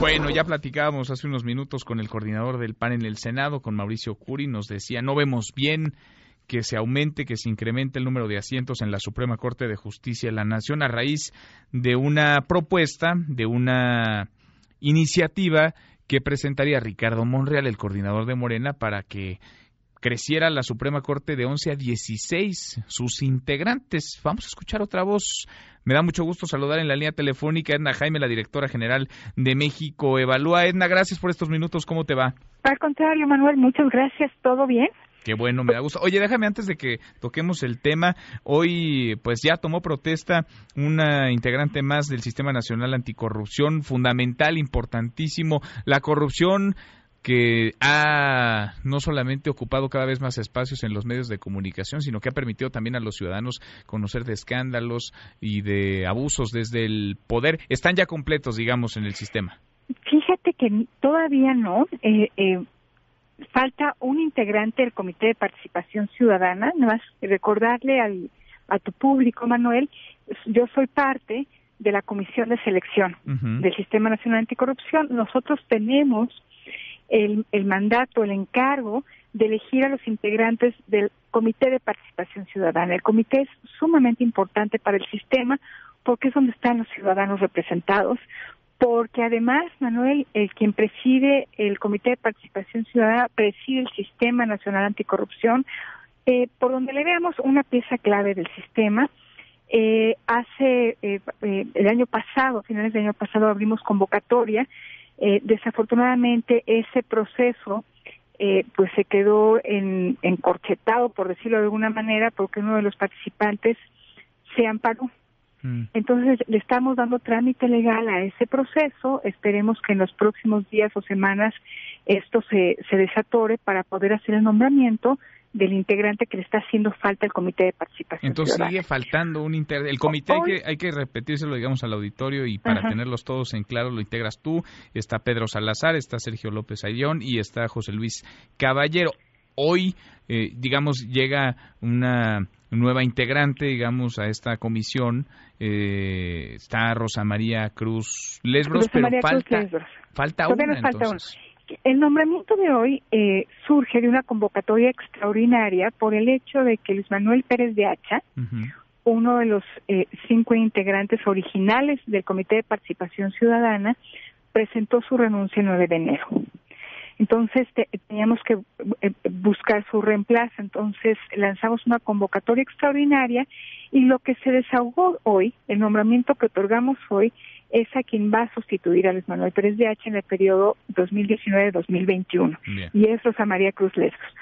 Bueno, ya platicábamos hace unos minutos con el coordinador del PAN en el Senado, con Mauricio Curi, nos decía, no vemos bien que se aumente, que se incremente el número de asientos en la Suprema Corte de Justicia de la Nación a raíz de una propuesta, de una iniciativa que presentaría Ricardo Monreal, el coordinador de Morena, para que creciera la Suprema Corte de 11 a 16 sus integrantes. Vamos a escuchar otra voz. Me da mucho gusto saludar en la línea telefónica a Edna Jaime, la directora general de México Evalúa. Edna, gracias por estos minutos. ¿Cómo te va? Al contrario, Manuel, muchas gracias. ¿Todo bien? Qué bueno, me da gusto. Oye, déjame antes de que toquemos el tema, hoy pues ya tomó protesta una integrante más del Sistema Nacional Anticorrupción, fundamental, importantísimo. La corrupción que ha no solamente ocupado cada vez más espacios en los medios de comunicación, sino que ha permitido también a los ciudadanos conocer de escándalos y de abusos desde el poder. Están ya completos, digamos, en el sistema. Fíjate que todavía no. Eh, eh, falta un integrante del Comité de Participación Ciudadana. Nada más recordarle al, a tu público, Manuel, yo soy parte de la Comisión de Selección del Sistema Nacional Anticorrupción. Nosotros tenemos el, mandato, el encargo de elegir a los integrantes del Comité de Participación Ciudadana. El comité es sumamente importante para el sistema porque es donde están los ciudadanos representados, porque además, Manuel, el quien preside el Comité de Participación Ciudadana, preside el Sistema Nacional Anticorrupción, eh, por donde le veamos una pieza clave del sistema. Eh, hace eh, eh el año pasado, finales del año pasado, abrimos convocatoria. Eh, desafortunadamente, ese proceso eh, pues se quedó en, encorchetado, por decirlo de alguna manera, porque uno de los participantes se amparó Mm. Entonces, le estamos dando trámite legal a ese proceso. Esperemos que en los próximos días o semanas esto se, se desatore para poder hacer el nombramiento del integrante que le está haciendo falta al comité de participación. Entonces sigue faltando un integrante. El comité hay, que, hay que repetírselo, digamos, al auditorio y para tenerlos todos en claro lo integras tú. Está Pedro Salazar, está Sergio López Ayón y está José Luis Caballero. Hoy, eh, digamos, llega una nueva integrante, digamos, a esta comisión. Eh, está Rosa María Cruz Lesbros, pero falta, falta una. entonces. El nombramiento de hoy eh, surge de una convocatoria extraordinaria por el hecho de que Luis Manuel Pérez de Hacha, uno de los eh, cinco integrantes originales del Comité de Participación Ciudadana, presentó su renuncia el 9 de enero. Entonces teníamos que eh, buscar su reemplazo, entonces lanzamos una convocatoria extraordinaria y lo que se desahogó hoy, el nombramiento que otorgamos hoy, es a quien va a sustituir a Luis Manuel Pérez de H en el periodo 2019-2021 y es Rosa María Cruz Lescos.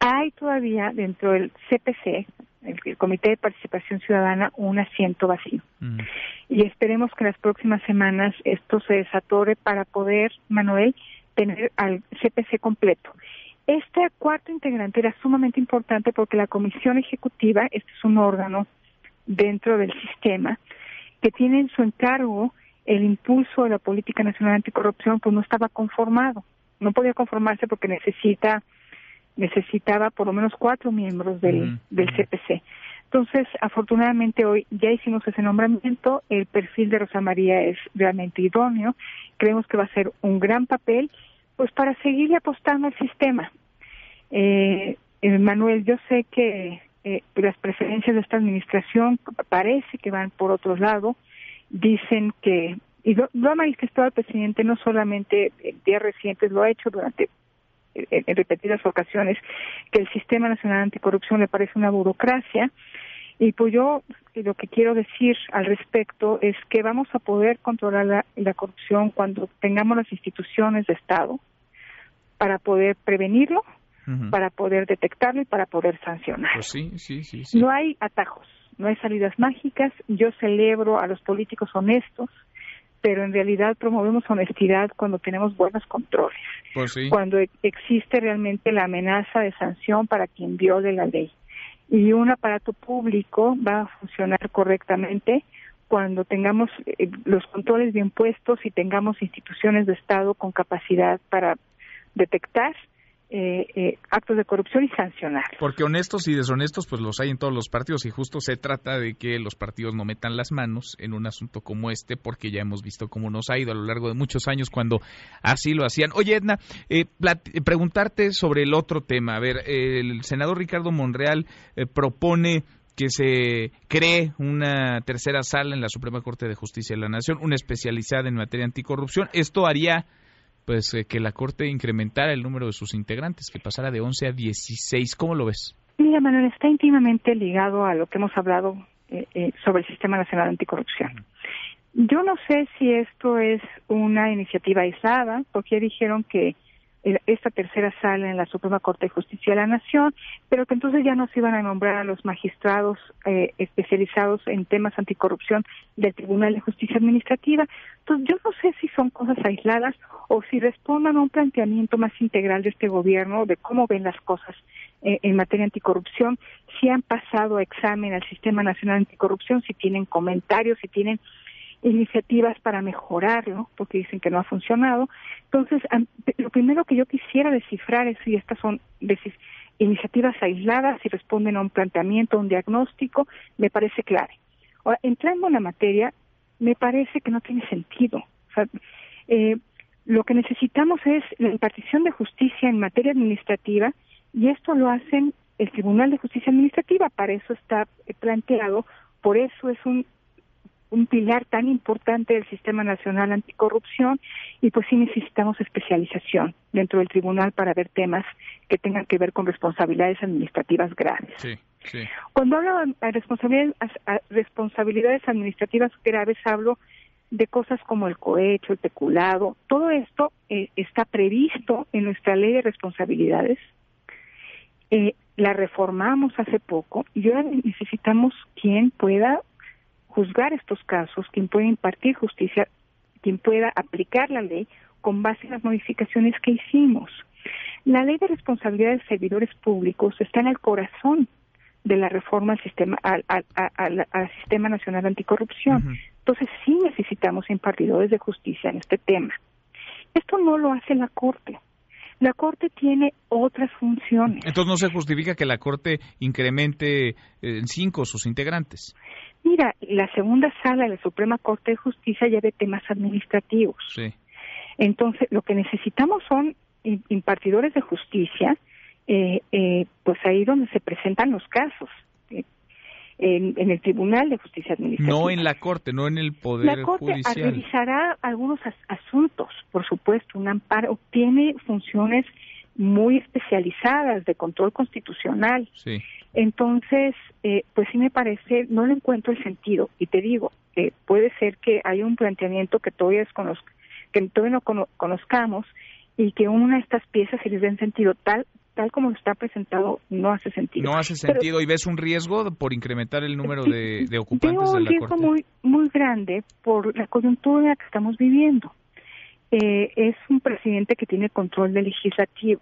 Hay todavía dentro del CPC, el, Comité de Participación Ciudadana, un asiento vacío. Y esperemos que en las próximas semanas esto se desatore para poder, Manuel, tener al CPC completo. Este cuarto integrante era sumamente importante porque la Comisión Ejecutiva, este es un órgano dentro del sistema, que tiene en su encargo el impulso de la política nacional anticorrupción, pues no estaba conformado. No podía conformarse porque necesita necesitaba por lo menos cuatro miembros del, del CPC. Entonces, afortunadamente hoy ya hicimos ese nombramiento, el perfil de Rosa María es realmente idóneo, creemos que va a ser un gran papel pues para seguir apostando al sistema. Eh, Manuel, yo sé que eh, las preferencias de esta administración parece que van por otro lado. Dicen que, y lo, ha manifestado el presidente no solamente en días recientes, lo ha hecho durante en, repetidas ocasiones, que el Sistema Nacional Anticorrupción le parece una burocracia. Y pues yo lo que quiero decir al respecto es que vamos a poder controlar la corrupción cuando tengamos las instituciones de Estado, para poder prevenirlo, para poder detectarlo y para poder sancionar. Pues sí, sí, sí, No hay atajos, no hay salidas mágicas. Yo celebro a los políticos honestos, pero en realidad promovemos honestidad cuando tenemos buenos controles, pues cuando e-, existe realmente la amenaza de sanción para quien viole la ley. Y un aparato público va a funcionar correctamente cuando tengamos eh, los controles bien puestos y tengamos instituciones de Estado con capacidad para detectar eh, eh, actos de corrupción y sancionar. Porque honestos y deshonestos, pues los hay en todos los partidos y justo se trata de que los partidos no metan las manos en un asunto como este, porque ya hemos visto cómo nos ha ido a lo largo de muchos años cuando así lo hacían. Oye, Edna, eh, preguntarte sobre el otro tema. A ver, el senador Ricardo Monreal propone que se cree una tercera sala en la Suprema Corte de Justicia de la Nación, una especializada en materia anticorrupción. Esto haría pues eh, que la Corte incrementara el número de sus integrantes, que pasara de 11 a 16. ¿Cómo lo ves? Mira, Manuel, está íntimamente ligado a lo que hemos hablado eh, eh, sobre el Sistema Nacional Anticorrupción. Yo no sé si esto es una iniciativa aislada, porque dijeron que esta tercera sala en la Suprema Corte de Justicia de la Nación, pero que entonces ya no se iban a nombrar a los magistrados eh, especializados en temas anticorrupción del Tribunal de Justicia Administrativa. Entonces yo no sé si son cosas aisladas o si respondan a un planteamiento más integral de este gobierno de cómo ven las cosas eh, en materia anticorrupción, si han pasado examen al Sistema Nacional Anticorrupción, si tienen comentarios, si tienen iniciativas para mejorarlo, porque dicen que no ha funcionado. Entonces, lo primero que yo quisiera descifrar es si estas son iniciativas aisladas, si responden a un planteamiento, a un diagnóstico, me parece clave. Ahora, entrando en la materia, me parece que no tiene sentido. Eh, lo que necesitamos es la impartición de justicia en materia administrativa y esto lo hacen el Tribunal de Justicia Administrativa, para eso está planteado, por eso es un un pilar tan importante del Sistema Nacional Anticorrupción y pues sí necesitamos especialización dentro del tribunal para ver temas que tengan que ver con responsabilidades administrativas graves. Cuando hablo de responsabilidades, responsabilidades administrativas graves hablo de cosas como el cohecho, el peculado, todo esto eh, está previsto en nuestra ley de responsabilidades. Eh, la reformamos hace poco y ahora necesitamos quien pueda juzgar estos casos, quien pueda impartir justicia, quien pueda aplicar la ley con base en las modificaciones que hicimos. La ley de responsabilidad de servidores públicos está en el corazón de la reforma al sistema, al, sistema nacional anticorrupción. Entonces sí necesitamos impartidores de justicia en este tema. Esto no lo hace la Corte. La Corte tiene otras funciones. Entonces no se justifica que la Corte incremente en cinco sus integrantes. Mira, la segunda sala de la Suprema Corte de Justicia ya ve temas administrativos. Sí. Entonces, lo que necesitamos son impartidores de justicia, eh, eh, pues ahí donde se presentan los casos. En, el Tribunal de Justicia Administrativa. No en la Corte, no en el Poder La Corte Judicial. revisará algunos asuntos, por supuesto. Un amparo tiene funciones muy especializadas de control constitucional. Sí. Entonces, eh, pues sí me parece, no le encuentro el sentido. Y te digo, eh, puede ser que haya un planteamiento que todavía, que todavía no conozcamos y que una de estas piezas se les dé sentido tal tal como está presentado no hace sentido. No hace sentido y ves un riesgo por incrementar el número de, ocupantes de la un riesgo muy muy grande por la coyuntura que estamos viviendo. Eh, es un presidente que tiene control del legislativo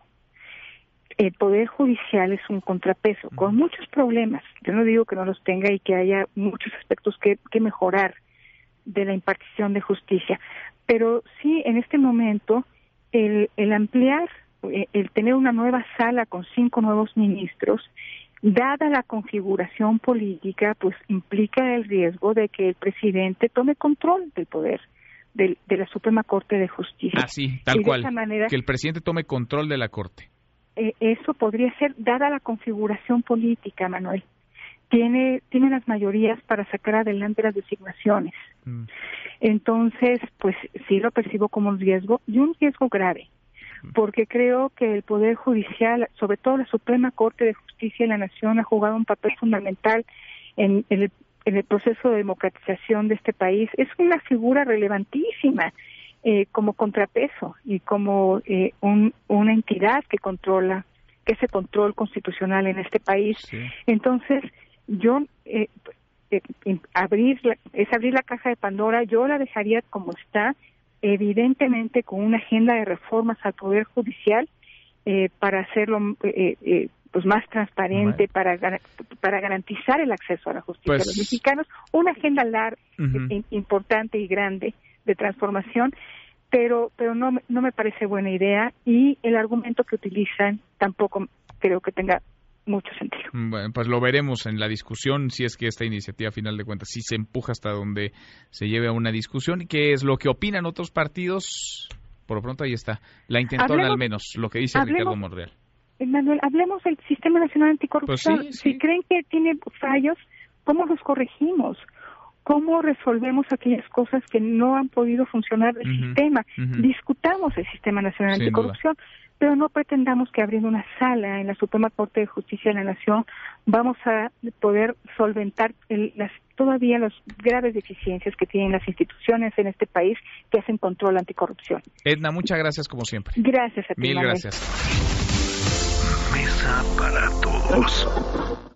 el Poder Judicial es un contrapeso con muchos problemas. Yo no digo que no los tenga y que haya muchos aspectos que, que mejorar de la impartición de justicia, pero sí en este momento el, el ampliar, el tener una nueva sala con cinco nuevos ministros, dada la configuración política, pues implica el riesgo de que el presidente tome control del poder. De, de la Suprema Corte de Justicia. Así, tal cual. que el presidente tome control de la Corte. Eh, eso podría ser dada la configuración política, Manuel. Tiene, tiene las mayorías para sacar adelante las designaciones. Mm. Entonces, pues sí lo percibo como un riesgo y un riesgo grave. Porque creo que el Poder Judicial, sobre todo la Suprema Corte de Justicia de la Nación, ha jugado un papel fundamental en, el, en el proceso de democratización de este país. Es una figura relevantísima eh, como contrapeso y como eh, una entidad que controla, que es el control constitucional en este país. Entonces, yo eh, abrir es abrir la caja de Pandora, yo la dejaría como está, evidentemente con una agenda de reformas al Poder Judicial para hacerlo pues más transparente para para garantizar el acceso a la justicia de los pues mexicanos. Una agenda larga importante y grande de transformación, pero pero no no me parece buena idea y el argumento que utilizan tampoco creo que tenga mucho sentido. Bueno, pues lo veremos en la discusión si es que esta iniciativa, a final de cuentas, sí se empuja hasta donde se lleve a una discusión y qué es lo que opinan otros partidos. Por lo pronto ahí está, la intentona al menos, lo que dice Ricardo Monreal. Manuel, hablemos del Sistema Nacional Anticorrupción. Pues si creen que tiene fallos, ¿cómo los corregimos? ¿Cómo resolvemos aquellas cosas que no han podido funcionar del sistema? Discutamos el Sistema Nacional Anticorrupción pero no pretendamos que abriendo una sala en la Suprema Corte de Justicia de la Nación vamos a poder solventar las, todavía las graves deficiencias que tienen las instituciones en este país que hacen control anticorrupción. Edna, muchas gracias como siempre. Gracias a ti. Mil gracias. Mesa para todos.